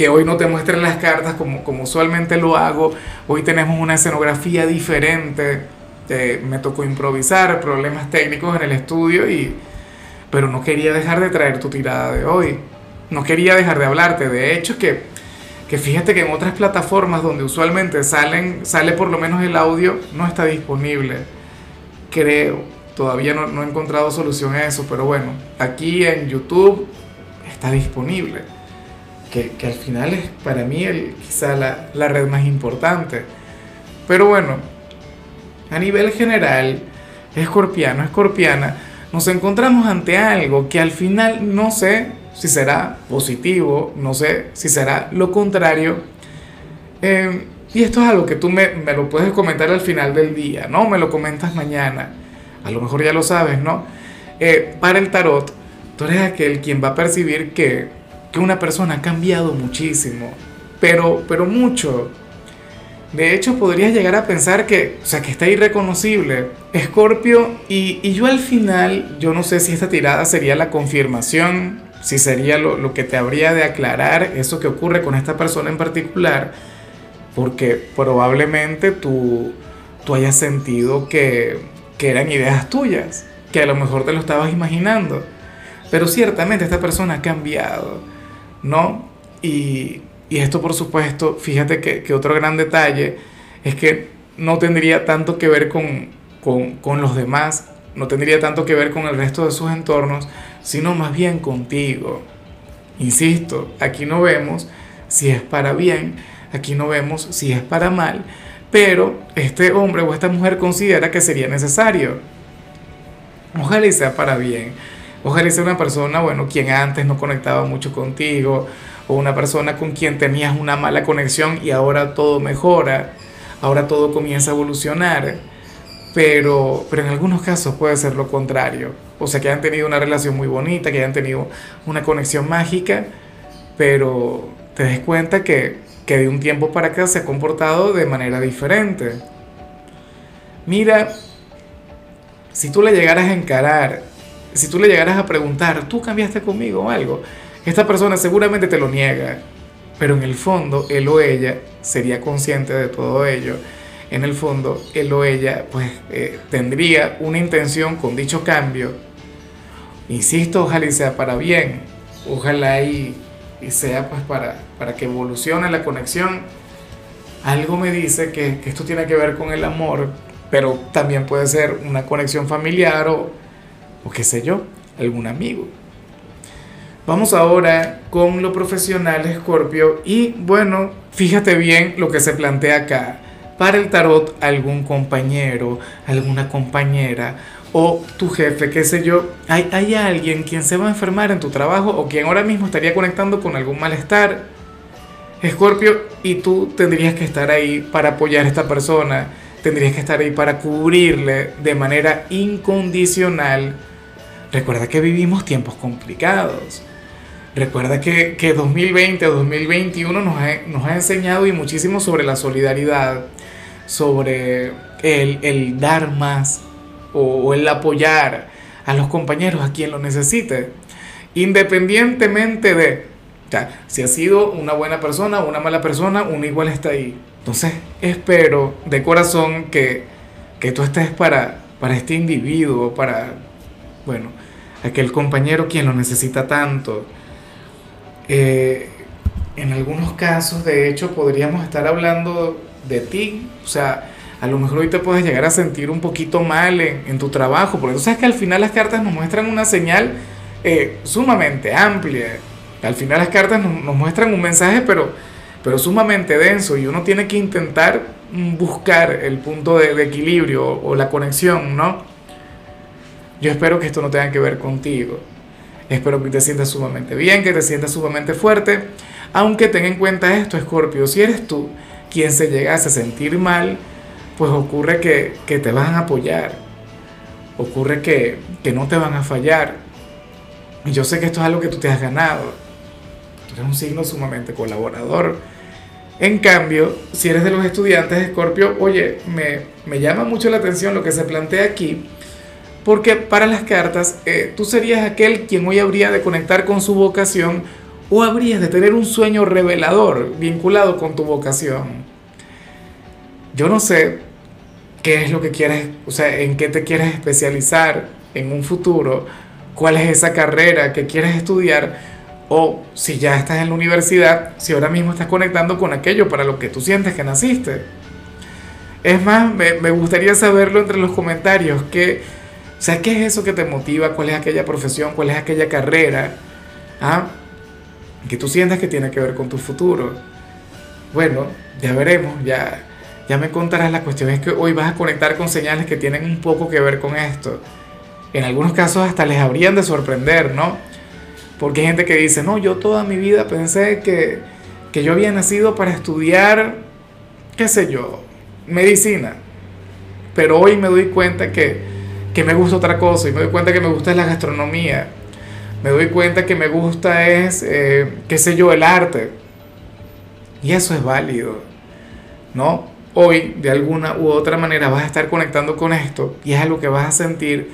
que hoy no te muestren las cartas como, como usualmente lo hago. Hoy tenemos una escenografía diferente. me tocó improvisar, problemas técnicos en el estudio, y, pero no quería dejar de traer tu tirada de hoy. No quería dejar de hablarte. De hecho, que, que fíjate que en otras plataformas donde usualmente salen, sale por lo menos el audio, no está disponible. Creo. Todavía no, no he encontrado solución a eso, pero bueno, aquí en YouTube está disponible que, al final es para mí el, quizá la, la red más importante. Pero bueno, a nivel general, escorpiano, escorpiana, nos encontramos ante algo que al final no sé si será positivo, no sé si será lo contrario. Em, y esto es algo que tú me, me, lo puedes comentar al final del día, ¿no? Me lo comentas mañana. A lo mejor ya lo sabes, ¿no? Eh, para el tarot, tú eres aquel quien va a percibir que que una persona ha cambiado muchísimo, pero, pero mucho. De hecho, podrías llegar a pensar que, o sea, que está irreconocible. Escorpio, y, y, yo al final, yo no sé si esta tirada sería la confirmación, si sería lo, lo, que te habría de aclarar eso que ocurre con esta persona en particular, porque probablemente tú, tú hayas sentido que, que eran ideas tuyas, que a lo mejor te lo estabas imaginando. Pero ciertamente esta persona ha cambiado ¿no? Y, esto por supuesto, fíjate que, otro gran detalle es que no tendría tanto que ver con, con, los demás, no tendría tanto que ver con el resto de sus entornos, sino más bien contigo. Insisto, aquí no vemos si es para bien, aquí no vemos si es para mal, pero este hombre o esta mujer considera que sería necesario. Ojalá y sea para bien. Ojalá sea una persona, bueno, quien antes no conectaba mucho contigo, o una persona con quien tenías una mala conexión y ahora todo mejora, ahora todo comienza a evolucionar, pero, pero en algunos casos puede ser lo contrario. O sea, que hayan tenido una relación muy bonita, que hayan tenido una conexión mágica, pero te des cuenta que, que de un tiempo para acá se ha comportado de manera diferente. Mira, si tú le llegaras a encarar si tú le llegaras a preguntar, ¿tú cambiaste conmigo o algo? Esta persona seguramente te lo niega, pero en el fondo él o ella sería consciente de todo ello. En el fondo él o ella pues eh, tendría una intención con dicho cambio. Insisto, ojalá y sea para bien, ojalá y, y sea pues para, para que evolucione la conexión. Algo me dice que, que esto tiene que ver con el amor, pero también puede ser una conexión familiar o o qué sé yo, algún amigo. Vamos ahora con lo profesional, Escorpio, y bueno, fíjate bien lo que se plantea acá. Para el tarot, algún compañero, alguna compañera o tu jefe, qué sé yo, hay, hay alguien quien se va a enfermar en tu trabajo o quien ahora mismo estaría conectando con algún malestar. Escorpio, y tú tendrías que estar ahí para apoyar a esta persona, tendrías que estar ahí para cubrirle de manera incondicional Recuerda que vivimos tiempos complicados. Recuerda que, que 2020 o 2021 nos ha, nos ha enseñado y muchísimo sobre la solidaridad, sobre el, el dar más o, el apoyar a los compañeros, a quien lo necesite, independientemente de si ha sido una buena persona o una mala persona, uno igual está ahí. Entonces, espero de corazón que, que tú estés para, para este individuo, para, bueno, aquel compañero quien lo necesita tanto. Eh, en algunos casos, de hecho, podríamos estar hablando de ti, o sea, a lo mejor hoy te puedes llegar a sentir un poquito mal en, tu trabajo, porque tú sabes que al final las cartas nos muestran una señal eh, sumamente amplia. Al final las cartas nos, muestran un mensaje, pero, pero sumamente denso, y uno tiene que intentar buscar el punto de, de equilibrio o la conexión, ¿no? Yo espero que esto no tenga que ver contigo. Espero que te sientas sumamente bien, que te sientas sumamente fuerte. Aunque ten en cuenta esto, Scorpio, si eres tú quien se llegase a sentir mal, pues ocurre que, te van a apoyar, ocurre que, que no te van a fallar. Y yo sé que esto es algo que tú te has ganado. Tú eres un signo sumamente colaborador. En cambio, si eres de los estudiantes de Escorpio, oye, me, me, llama mucho la atención lo que se plantea aquí, porque para las cartas eh, tú serías aquel quien hoy habría de conectar con su vocación o habrías de tener un sueño revelador vinculado con tu vocación. Yo no sé qué es lo que quieres, o sea, en qué te quieres especializar en un futuro, cuál es esa carrera que quieres estudiar, o si ya estás en la universidad, si ahora mismo estás conectando con aquello para lo que tú sientes que naciste. Es más, me, me gustaría saberlo entre los comentarios, que, o sea, ¿qué es eso que te motiva? ¿Cuál es aquella profesión? ¿Cuál es aquella carrera? ¿Ah? Que tú sientas que tiene que ver con tu futuro. Bueno, ya veremos, ya, ya me contarás. La cuestión es que hoy vas a conectar con señales que tienen un poco que ver con esto. En algunos casos hasta les habrían de sorprender, ¿no? Porque hay gente que dice, no, yo toda mi vida pensé que, que yo había nacido para estudiar, qué sé yo, medicina. Pero hoy me doy cuenta que, que me gusta otra cosa y me doy cuenta que me gusta la gastronomía. Me doy cuenta que me gusta es, eh, qué sé yo, el arte. Y eso es válido, ¿no? Hoy, de alguna u otra manera, vas a estar conectando con esto y es algo que vas a sentir.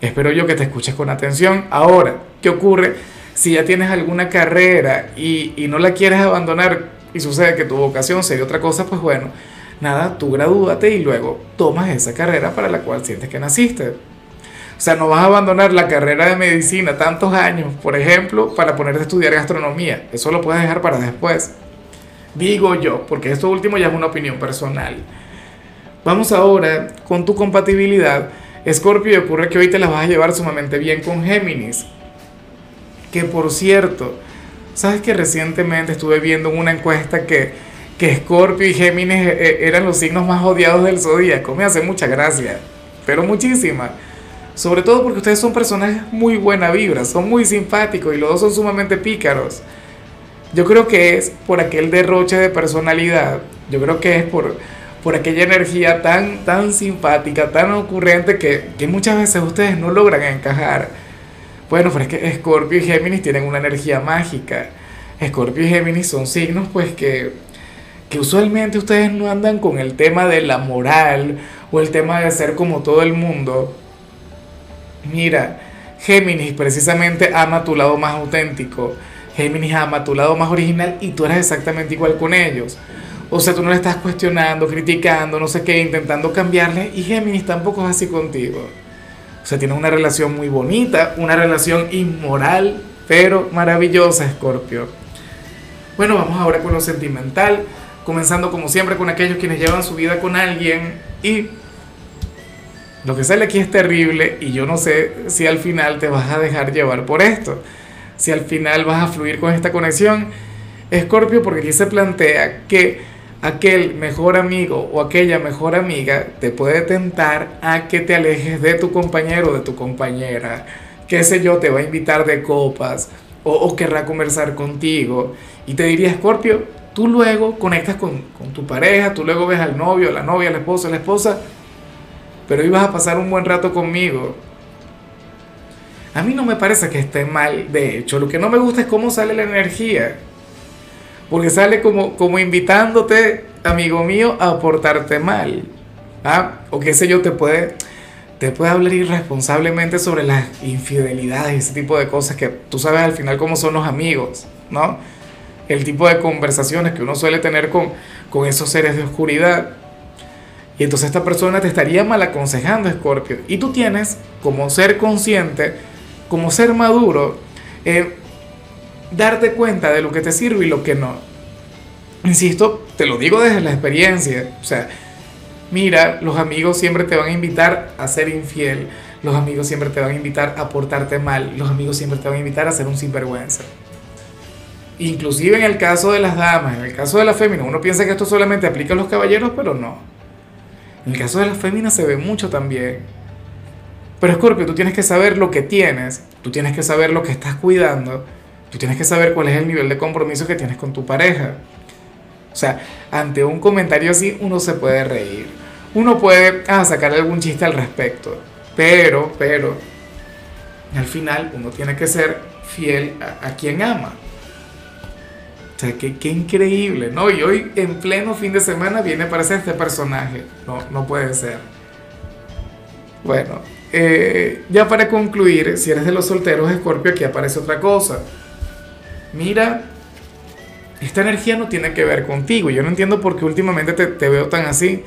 Espero yo que te escuches con atención. Ahora, ¿qué ocurre si ya tienes alguna carrera y, y no la quieres abandonar y sucede que tu vocación sería otra cosa? Pues bueno, nada, tú gradúate y luego tomas esa carrera para la cual sientes que naciste. O sea, no vas a abandonar la carrera de medicina tantos años, por ejemplo, para ponerte a estudiar gastronomía. Eso lo puedes dejar para después. Digo yo, porque esto último ya es una opinión personal. Vamos ahora con tu compatibilidad. Scorpio, ocurre que hoy te la vas a llevar sumamente bien con Géminis. Que por cierto, sabes que recientemente estuve viendo una encuesta que, que Scorpio y Géminis eh, eh, eran los signos más odiados del zodíaco. Me hace mucha gracia, pero muchísima. Sobre todo porque ustedes son personajes muy buena vibra, son muy simpáticos y los dos son sumamente pícaros. Yo creo que es por aquel derroche de personalidad, yo creo que es por, por aquella energía tan, tan simpática, tan ocurrente que, que muchas veces ustedes no logran encajar. Bueno, pero es que Scorpio y Géminis tienen una energía mágica. Scorpio y Géminis son signos pues que, usualmente ustedes no andan con el tema de la moral o el tema de ser como todo el mundo Mira, Géminis precisamente ama tu lado más auténtico. Géminis ama tu lado más original y tú eres exactamente igual con ellos. O sea, tú no le estás cuestionando, criticando, no sé qué, intentando cambiarle y Géminis tampoco es así contigo. O sea, tienes una relación muy bonita, una relación inmoral, pero maravillosa, Escorpio. Bueno, vamos ahora con lo sentimental, comenzando como siempre con aquellos quienes llevan su vida con alguien y lo que sale aquí es terrible y yo no sé si al final te vas a dejar llevar por esto. Si al final vas a fluir con esta conexión. Escorpio, porque aquí se plantea que aquel mejor amigo o aquella mejor amiga te puede tentar a que te alejes de tu compañero o de tu compañera. Qué sé yo, te va a invitar de copas o, o querrá conversar contigo. Y te diría, Escorpio, tú luego conectas con, con tu pareja, tú luego ves al novio, la novia, la esposa, la esposa pero ibas a pasar un buen rato conmigo. A mí no me parece que esté mal, de hecho, lo que no me gusta es cómo sale la energía. Porque sale como, como invitándote, amigo mío, a portarte mal. ¿Ah? O qué sé yo, te puede, te puede hablar irresponsablemente sobre las infidelidades y ese tipo de cosas que tú sabes al final cómo son los amigos, ¿no? El tipo de conversaciones que uno suele tener con, con esos seres de oscuridad. Y entonces esta persona te estaría mal aconsejando, Scorpio. Y tú tienes, como ser consciente, como ser maduro, eh, darte cuenta de lo que te sirve y lo que no. Insisto, te lo digo desde la experiencia. O sea, mira, los amigos siempre te van a invitar a ser infiel. Los amigos siempre te van a invitar a portarte mal. Los amigos siempre te van a invitar a ser un sinvergüenza. Inclusive en el caso de las damas, en el caso de la féminas, uno piensa que esto solamente aplica a los caballeros, pero no. En el caso de las féminas se ve mucho también. Pero Scorpio, tú tienes que saber lo que tienes, tú tienes que saber lo que estás cuidando, tú tienes que saber cuál es el nivel de compromiso que tienes con tu pareja. O sea, ante un comentario así uno se puede reír. Uno puede ah, sacar algún chiste al respecto. Pero, pero, al final uno tiene que ser fiel a, quien ama. O sea, qué, qué, increíble, ¿no? Y hoy en pleno fin de semana viene para ser este personaje. No, no puede ser. Bueno, eh, ya para concluir, si eres de los solteros, Scorpio, aquí aparece otra cosa. Mira, esta energía no tiene que ver contigo. Yo no entiendo por qué últimamente te, te veo tan así.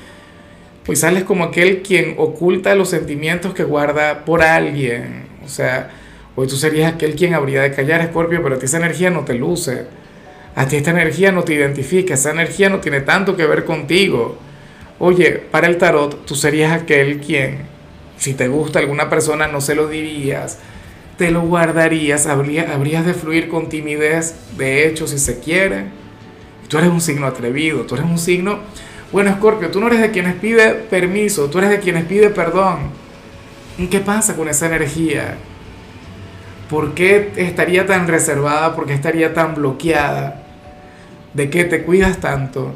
Pues sales como aquel quien oculta los sentimientos que guarda por alguien. O sea, hoy tú serías aquel quien habría de callar, Scorpio, pero a ti esa energía no te luce. A ti esta energía no te identifica, esa energía no tiene tanto que ver contigo. Oye, para el tarot, tú serías aquel quien si te gusta alguna persona, no se lo dirías, te lo guardarías, habrías de fluir con timidez, de hecho, si se quiere. Tú eres un signo atrevido, tú eres un signo... Bueno, Scorpio, tú no eres de quienes pide permiso, tú eres de quienes pide perdón. ¿Qué pasa con esa energía? ¿Por qué estaría tan reservada? ¿Por qué estaría tan bloqueada? ¿De qué te cuidas tanto?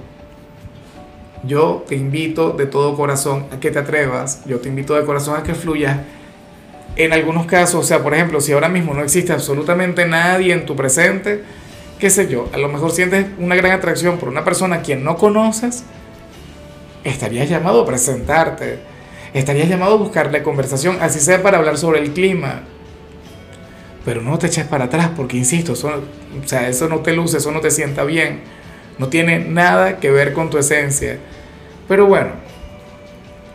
Yo te invito de todo corazón a que te atrevas, yo te invito de corazón a que fluyas. En algunos casos, o sea, por ejemplo, si ahora mismo no existe absolutamente nadie en tu presente, qué sé yo, a lo mejor sientes una gran atracción por una persona a quien no conoces, estarías llamado a presentarte, estarías llamado a buscarle conversación, así sea para hablar sobre el clima. Pero no te eches para atrás porque, insisto, eso, o sea, eso no te luce, eso no te sienta bien no tiene nada que ver con tu esencia. Pero bueno,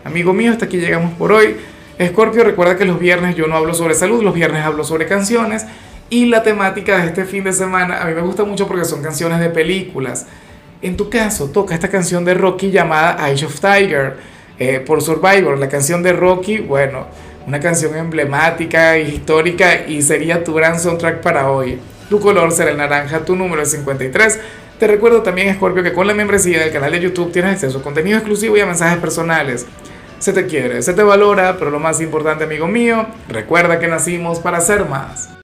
amigo mío, hasta aquí llegamos por hoy. Escorpio, recuerda que los viernes yo no hablo sobre salud, los viernes hablo sobre canciones. Y la temática de este fin de semana a mí me gusta mucho porque son canciones de películas. En tu caso, toca esta canción de Rocky llamada Eye of Tiger eh, por Survivor. La canción de Rocky, bueno, una canción emblemática, histórica y sería tu gran soundtrack para hoy. Tu color será el naranja, tu número es 53. Te recuerdo también, Scorpio, que con la membresía del canal de YouTube tienes acceso a contenido exclusivo y a mensajes personales. Se te quiere, se te valora, pero lo más importante, amigo mío, recuerda que nacimos para ser más.